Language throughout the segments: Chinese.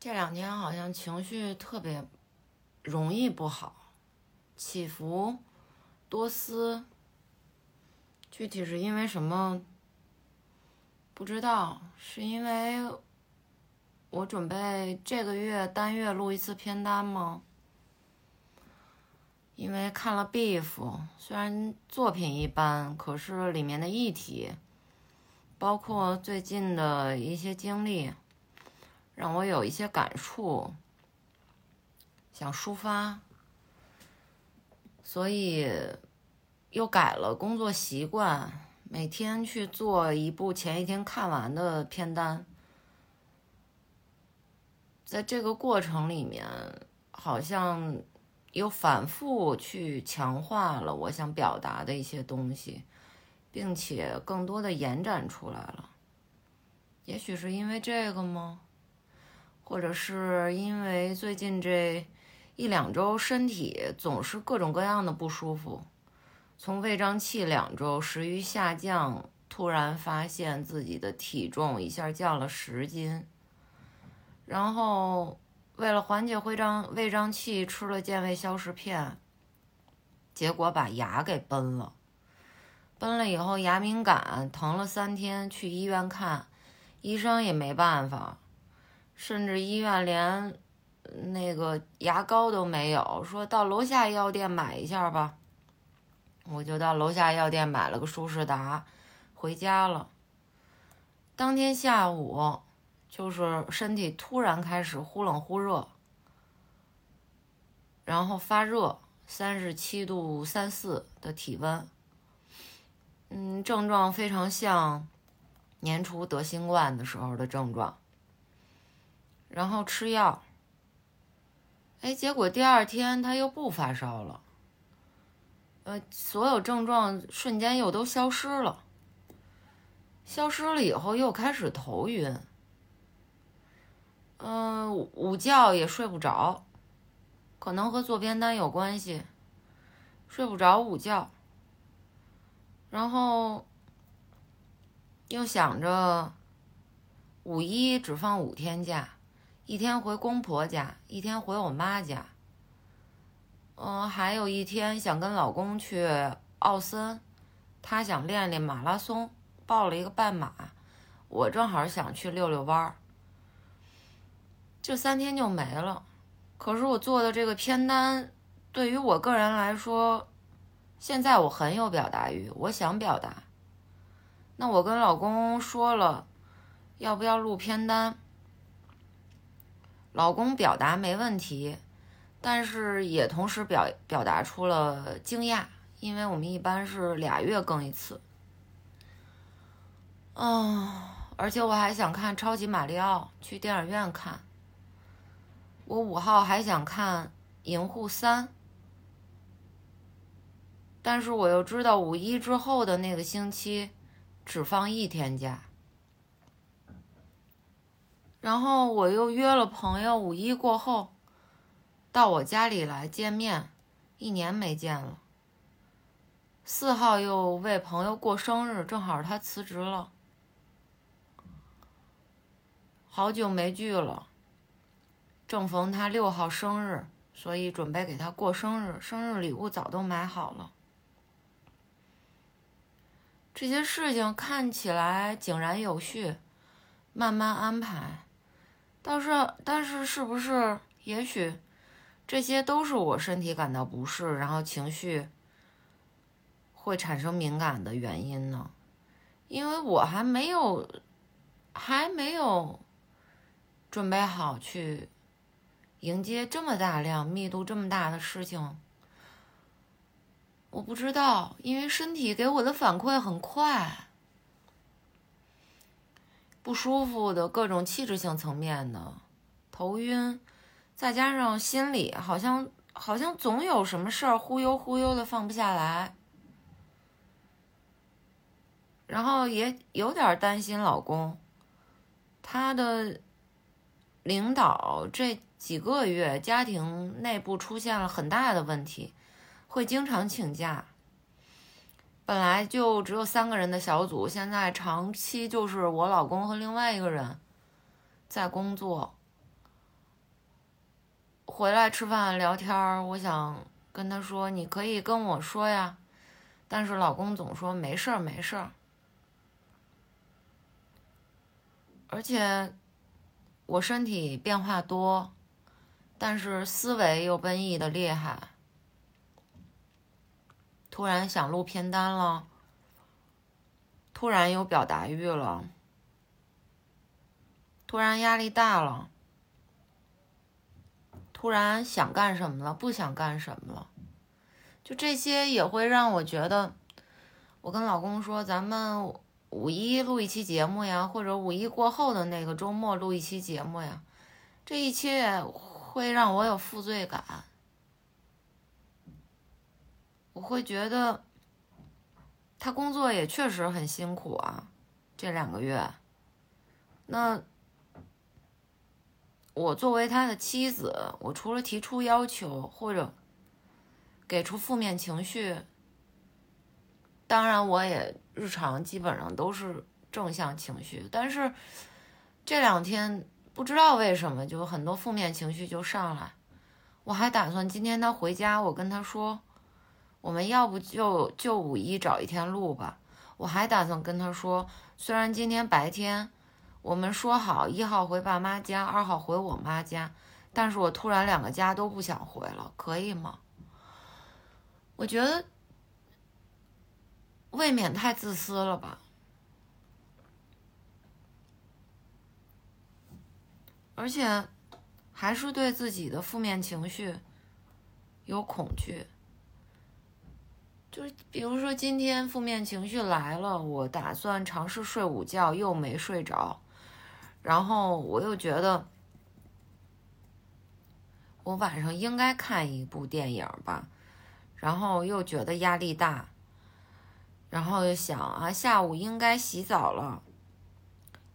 这两天好像情绪特别容易不好，起伏多思。具体是因为什么？不知道，是因为我准备这个月单月录一次片单吗？因为看了《Beef》，虽然作品一般，可是里面的议题，包括最近的一些经历，让我有一些感触，想抒发，所以又改了工作习惯，每天去做一部前一天看完的片单，在这个过程里面，好像。又反复去强化了我想表达的一些东西，并且更多的延展出来了。也许是因为这个吗？或者是因为最近这一两周身体总是各种各样的不舒服，从胃胀气两周，食欲下降，突然发现自己的体重一下降了十斤，然后。为了缓解胃胀胃胀气，吃了健胃消食片，结果把牙给崩了。崩了以后牙敏感，疼了三天，去医院看，医生也没办法，甚至医院连那个牙膏都没有，说到楼下药店买一下吧。我就到楼下药店买了个舒适达，回家了。当天下午。就是身体突然开始忽冷忽热，然后发热，三十七度三四的体温，嗯，症状非常像年初得新冠的时候的症状。然后吃药，哎，结果第二天他又不发烧了，呃，所有症状瞬间又都消失了，消失了以后又开始头晕。嗯，午觉也睡不着，可能和做片单有关系，睡不着午觉，然后又想着五一只放五天假，一天回公婆家，一天回我妈家，嗯，还有一天想跟老公去奥森，他想练练马拉松，报了一个半马，我正好想去遛遛弯儿。这三天就没了，可是我做的这个片单，对于我个人来说，现在我很有表达欲，我想表达。那我跟老公说了，要不要录片单？老公表达没问题，但是也同时表表达出了惊讶，因为我们一般是俩月更一次。嗯，而且我还想看超级马里奥，去电影院看。我五号还想看《银护三》，但是我又知道五一之后的那个星期只放一天假，然后我又约了朋友五一过后到我家里来见面，一年没见了。四号又为朋友过生日，正好他辞职了，好久没聚了。正逢他六号生日，所以准备给他过生日，生日礼物早都买好了。这些事情看起来井然有序，慢慢安排。倒是，但是是不是？也许这些都是我身体感到不适，然后情绪会产生敏感的原因呢？因为我还没有，还没有准备好去。迎接这么大量、密度这么大的事情，我不知道，因为身体给我的反馈很快，不舒服的各种气质性层面的头晕，再加上心里好像好像总有什么事儿忽悠忽悠的放不下来，然后也有点担心老公，他的领导这。几个月，家庭内部出现了很大的问题，会经常请假。本来就只有三个人的小组，现在长期就是我老公和另外一个人在工作，回来吃饭聊天，我想跟他说，你可以跟我说呀，但是老公总说没事儿没事儿，而且我身体变化多，但是思维又奔逸的厉害，突然想录片单了，突然有表达欲了，突然压力大了。突然想干什么了，不想干什么了，就这些也会让我觉得，我跟老公说，咱们五一录一期节目呀，或者五一过后的那个周末录一期节目呀，这一切会让我有负罪感，我会觉得他工作也确实很辛苦啊，这两个月，那。我作为他的妻子，我除了提出要求或者给出负面情绪，当然我也日常基本上都是正向情绪。但是这两天不知道为什么就很多负面情绪就上来。我还打算今天他回家，我跟他说，我们要不就就五一找一天录吧。我还打算跟他说，虽然今天白天。我们说好一号回爸妈家，二号回我妈家，但是我突然两个家都不想回了，可以吗？我觉得未免太自私了吧，而且还是对自己的负面情绪有恐惧，就是比如说今天负面情绪来了，我打算尝试睡午觉，又没睡着。然后我又觉得，我晚上应该看一部电影吧，然后又觉得压力大，然后又想啊，下午应该洗澡了，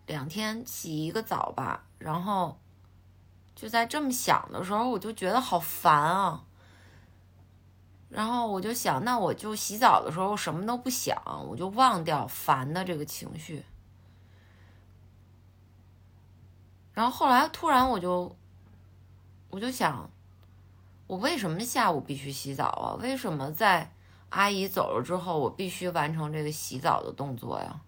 两天洗一个澡吧。然后就在这么想的时候，我就觉得好烦啊。然后我就想，那我就洗澡的时候什么都不想，我就忘掉烦的这个情绪。然后后来突然我就，我就想，我为什么下午必须洗澡啊？为什么在阿姨走了之后，我必须完成这个洗澡的动作呀？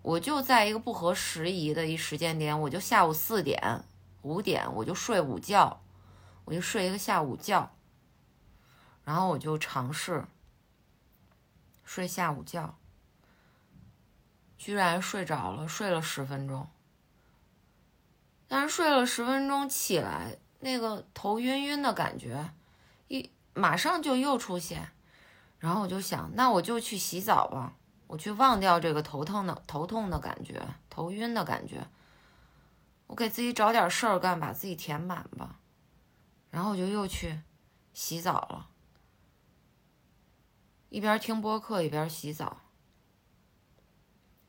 我就在一个不合时宜的一时间点，我就下午四点、五点我就睡午觉，我就睡一个下午觉，然后我就尝试睡下午觉，居然睡着了，睡了十分钟。但是睡了十分钟起来，那个头晕晕的感觉，一马上就又出现，然后我就想，那我就去洗澡吧，我去忘掉这个头疼的头痛的感觉，头晕的感觉，我给自己找点事儿干，把自己填满吧，然后我就又去洗澡了，一边听播客一边洗澡，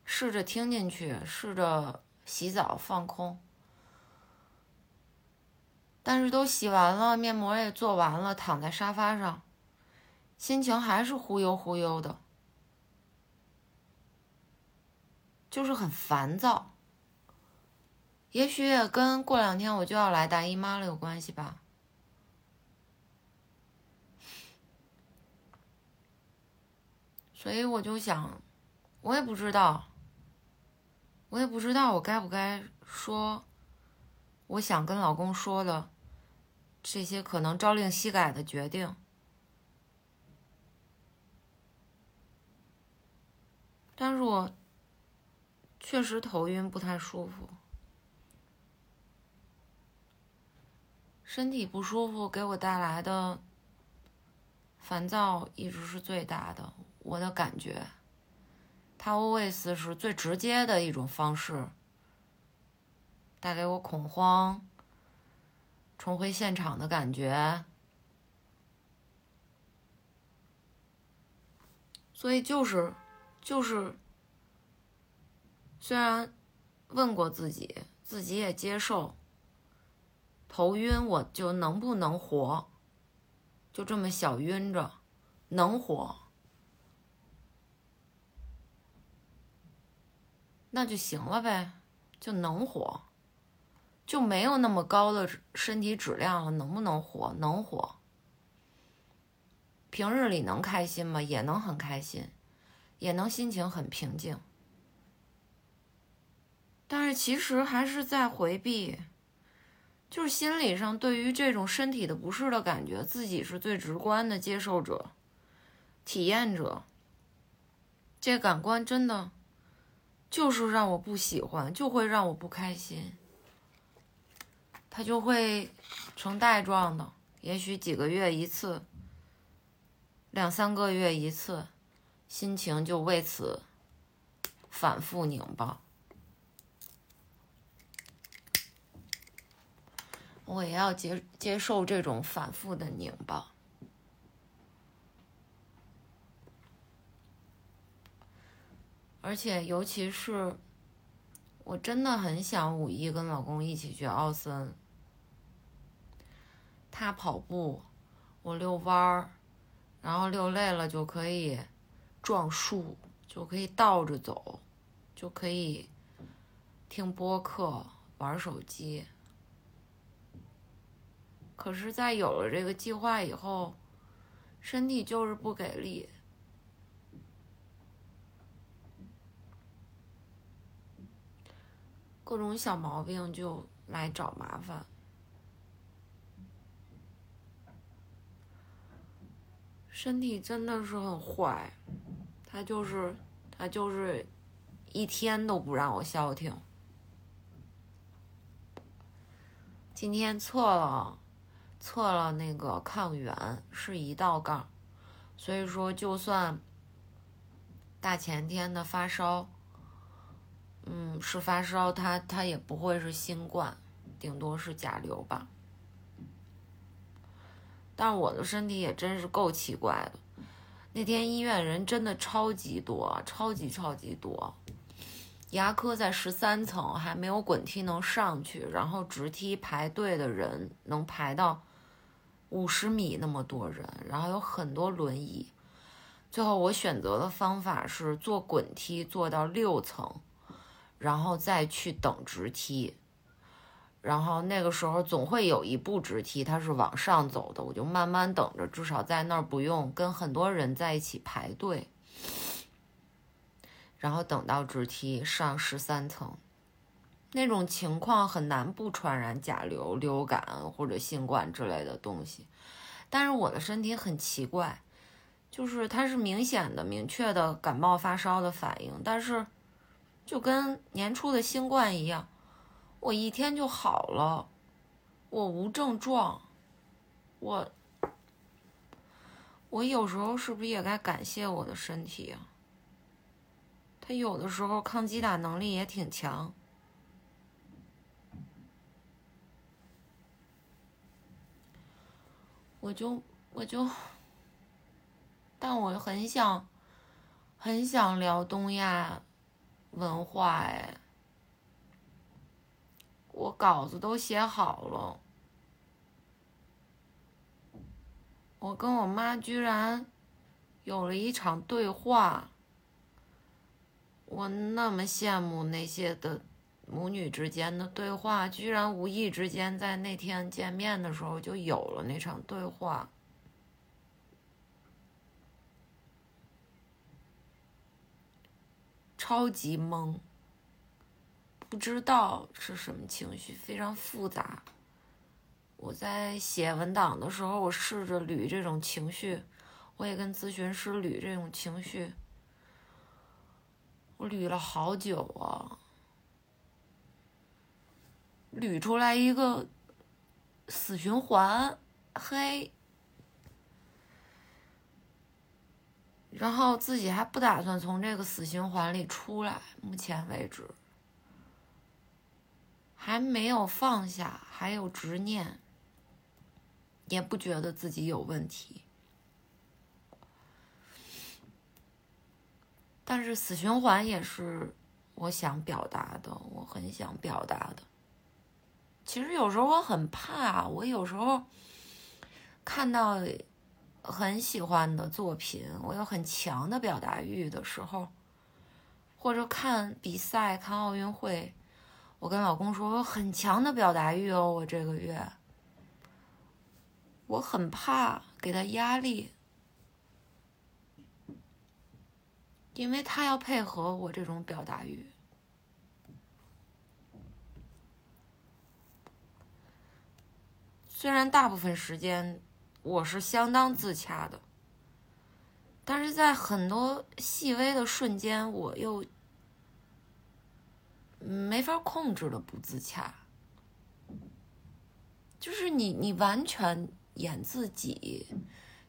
试着听进去，试着洗澡放空。但是都洗完了，面膜也做完了，躺在沙发上，心情还是忽悠忽悠的，就是很烦躁。也许也跟过两天我就要来大姨妈了有关系吧。所以我就想，我也不知道，我也不知道我该不该说。我想跟老公说的这些可能朝令夕改的决定，但是我确实头晕，不太舒服，身体不舒服给我带来的烦躁一直是最大的。我的感觉，它 always 是最直接的一种方式。带给我恐慌、重回现场的感觉，所以就是，就是，虽然问过自己，自己也接受，头晕我就能不能活？就这么小晕着，能活，那就行了呗，就能活。就没有那么高的身体质量了，能不能活？能活。平日里能开心吗？也能很开心，也能心情很平静。但是其实还是在回避，就是心理上对于这种身体的不适的感觉，自己是最直观的接受者、体验者。这感官真的就是让我不喜欢，就会让我不开心。它就会成带状的，也许几个月一次，两三个月一次，心情就为此反复拧巴。我也要接接受这种反复的拧巴，而且尤其是，我真的很想五一跟老公一起去奥森。他跑步，我遛弯儿，然后遛累了就可以撞树，就可以倒着走，就可以听播客、玩手机。可是，在有了这个计划以后，身体就是不给力，各种小毛病就来找麻烦。身体真的是很坏，他就是他就是一天都不让我消停。今天测了。测了那个抗原是一道杠，所以说就算大前天的发烧，嗯，是发烧，他他也不会是新冠，顶多是甲流吧。但我的身体也真是够奇怪的，那天医院人真的超级多，超级超级多。牙科在十三层，还没有滚梯能上去，然后直梯排队的人能排到。五十米那么多人，然后有很多轮椅。最后我选择的方法是坐滚梯坐到六层，然后再去等直梯。然后那个时候总会有一步直梯，它是往上走的，我就慢慢等着，至少在那儿不用跟很多人在一起排队。然后等到直梯上十三层。那种情况很难不传染甲流、流感或者新冠之类的东西，但是我的身体很奇怪，就是它是明显的、明确的感冒发烧的反应，但是就跟年初的新冠一样，我一天就好了，我无症状，我我有时候是不是也该感谢我的身体啊？他有的时候抗击打能力也挺强。我就我就，但我很想，很想聊东亚文化哎，我稿子都写好了，我跟我妈居然有了一场对话，我那么羡慕那些的。母女之间的对话，居然无意之间在那天见面的时候就有了那场对话，超级懵，不知道是什么情绪，非常复杂。我在写文档的时候，我试着捋这种情绪，我也跟咨询师捋这种情绪，我捋了好久啊。捋出来一个死循环，嘿，然后自己还不打算从这个死循环里出来，目前为止还没有放下，还有执念，也不觉得自己有问题，但是死循环也是我想表达的，我很想表达的。其实有时候我很怕，我有时候看到很喜欢的作品，我有很强的表达欲的时候，或者看比赛、看奥运会，我跟老公说，我很强的表达欲哦，我这个月，我很怕给他压力，因为他要配合我这种表达欲。虽然大部分时间我是相当自洽的，但是在很多细微的瞬间，我又。没法控制的不自洽，就是你你完全演自己，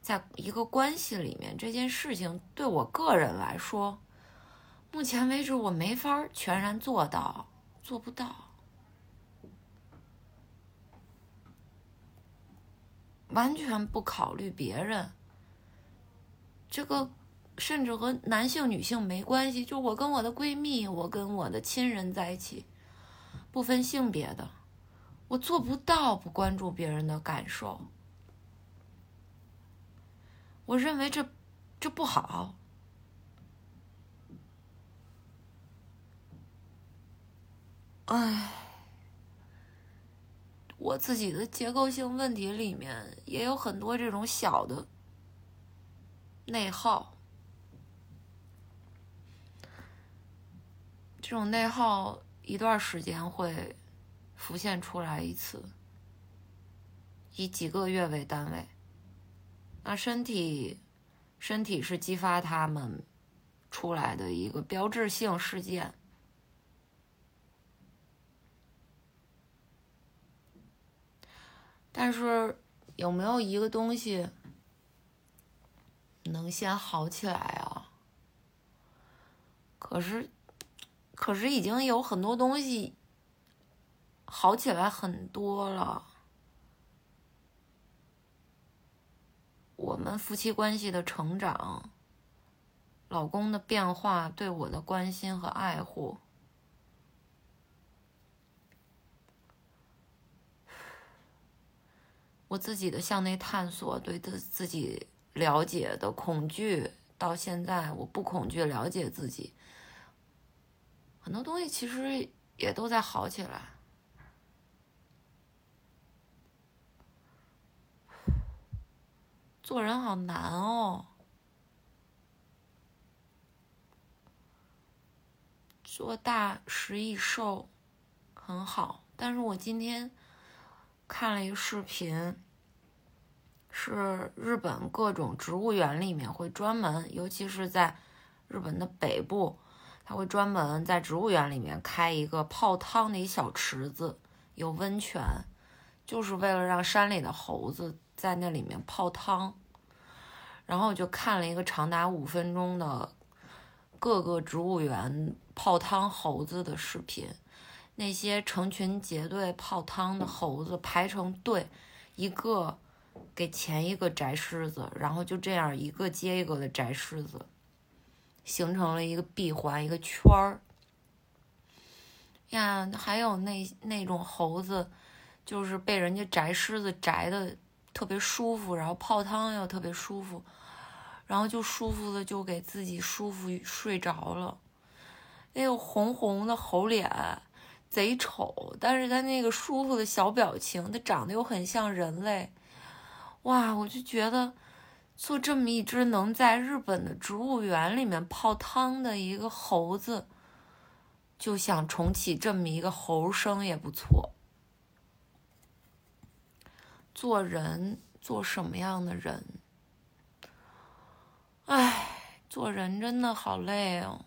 在一个关系里面，这件事情对我个人来说，目前为止我没法全然做到，做不到，完全不考虑别人，这个。甚至和男性、女性没关系，就我跟我的闺蜜，我跟我的亲人在一起，不分性别的，我做不到不关注别人的感受。我认为这这不好。唉，我自己的结构性问题里面也有很多这种小的内耗。这种内耗一段时间会浮现出来一次，以几个月为单位。那身体，身体是激发他们出来的一个标志性事件。但是有没有一个东西能先好起来啊？可是。可是已经有很多东西好起来很多了，我们夫妻关系的成长，老公的变化，对我的关心和爱护，我自己的向内探索，对自自己了解的恐惧，到现在我不恐惧了解自己。很多东西其实也都在好起来。做人好难哦，做大食易瘦，很好。但是我今天看了一个视频，是日本各种植物园里面会专门，尤其是在日本的北部。他会专门在植物园里面开一个泡汤的一小池子，有温泉，就是为了让山里的猴子在那里面泡汤。然后我就看了一个长达五分钟的各个植物园泡汤猴子的视频，那些成群结队泡汤的猴子排成队，一个给前一个摘虱子，然后就这样一个接一个的摘虱子。形成了一个闭环，一个圈儿呀，还有那那种猴子，就是被人家摘虱子摘的特别舒服，然后泡汤又特别舒服，然后就舒服的就给自己舒服睡着了。那个红红的猴脸，贼丑，但是他那个舒服的小表情，他长得又很像人类，哇，我就觉得。做这么一只能在日本的植物园里面泡汤的一个猴子，就想重启这么一个猴生也不错。做人做什么样的人？哎，做人真的好累哦。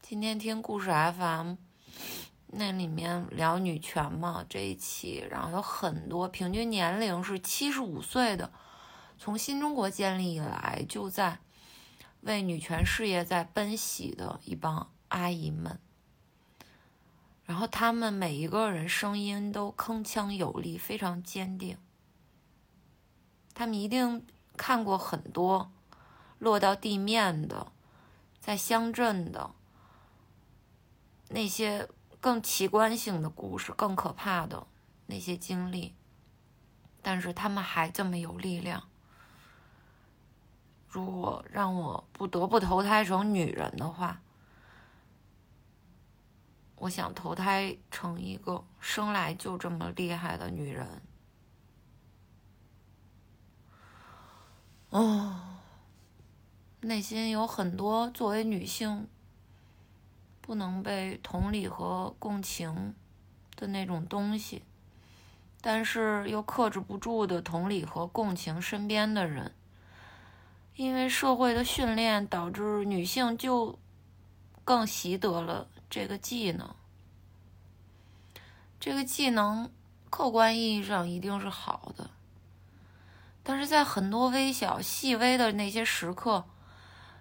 今天听故事 FM，那里面聊女权嘛这一期，然后有很多平均年龄是七十五岁的。从新中国建立以来，就在为女权事业在奔袭的一帮阿姨们，然后他们每一个人声音都铿锵有力，非常坚定。他们一定看过很多落到地面的，在乡镇的那些更奇观性的故事，更可怕的那些经历，但是他们还这么有力量。如果让我不得不投胎成女人的话，我想投胎成一个生来就这么厉害的女人。哦，内心有很多作为女性不能被同理和共情的那种东西，但是又克制不住的同理和共情身边的人，因为社会的训练导致女性就更习得了这个技能。这个技能客观意义上一定是好的。但是在很多微小、细微的那些时刻，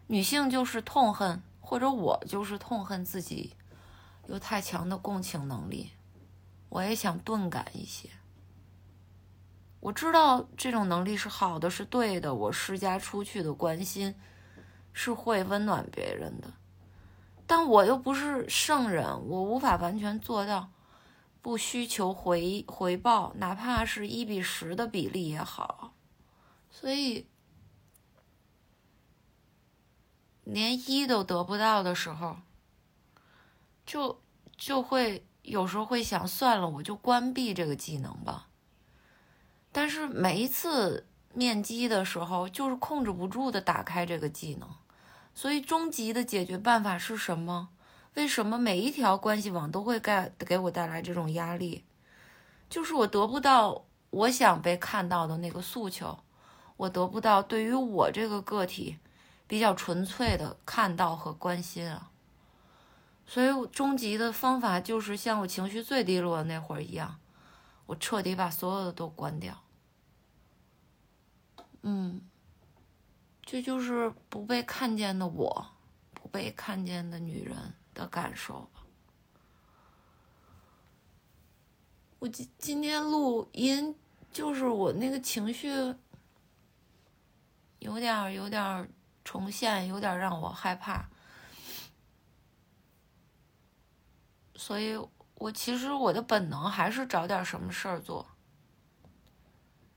女性就是痛恨，或者我就是痛恨自己有太强的共情能力。我也想钝感一些。我知道这种能力是好的，是对的。我施加出去的关心是会温暖别人的，但我又不是圣人，我无法完全做到不需求回回报，哪怕是一比十的比例也好。所以，连一都得不到的时候，就就会有时候会想，算了，我就关闭这个技能吧。但是每一次面基的时候，就是控制不住的打开这个技能。所以，终极的解决办法是什么？为什么每一条关系网都会给给我带来这种压力？就是我得不到我想被看到的那个诉求。我得不到对于我这个个体比较纯粹的看到和关心啊，所以终极的方法就是像我情绪最低落的那会儿一样，我彻底把所有的都关掉。嗯，这就是不被看见的我，不被看见的女人的感受。我今今天录音就是我那个情绪。有点儿有点儿重现，有点让我害怕，所以我其实我的本能还是找点什么事儿做。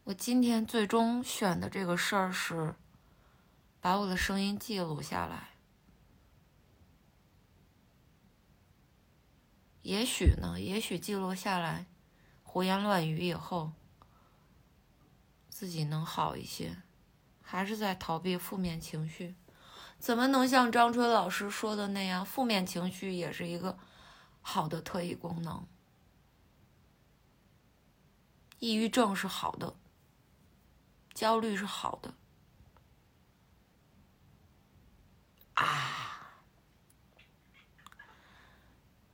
我今天最终选的这个事儿是把我的声音记录下来，也许呢，也许记录下来，胡言乱语以后，自己能好一些。还是在逃避负面情绪，怎么能像张春老师说的那样？负面情绪也是一个好的特异功能。抑郁症是好的，焦虑是好的。啊，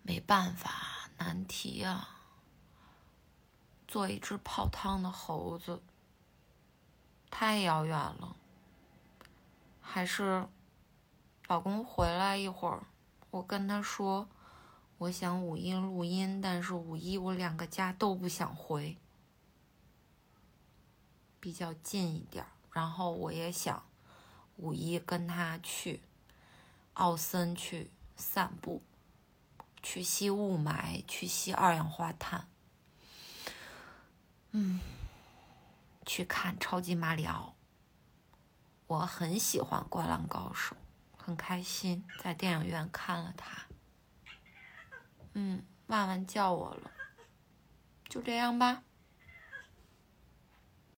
没办法，难题呀。做一只泡汤的猴子。太遥远了，还是老公回来一会儿，我跟他说，我想五一录音，但是五一我两个家都不想回，比较近一点然后我也想五一跟他去奥森去散步，去吸雾霾，去吸二氧化碳，嗯。去看超级马里奥，我很喜欢《灌篮高手》，很开心在电影院看了它。嗯，万万叫我了，就这样吧。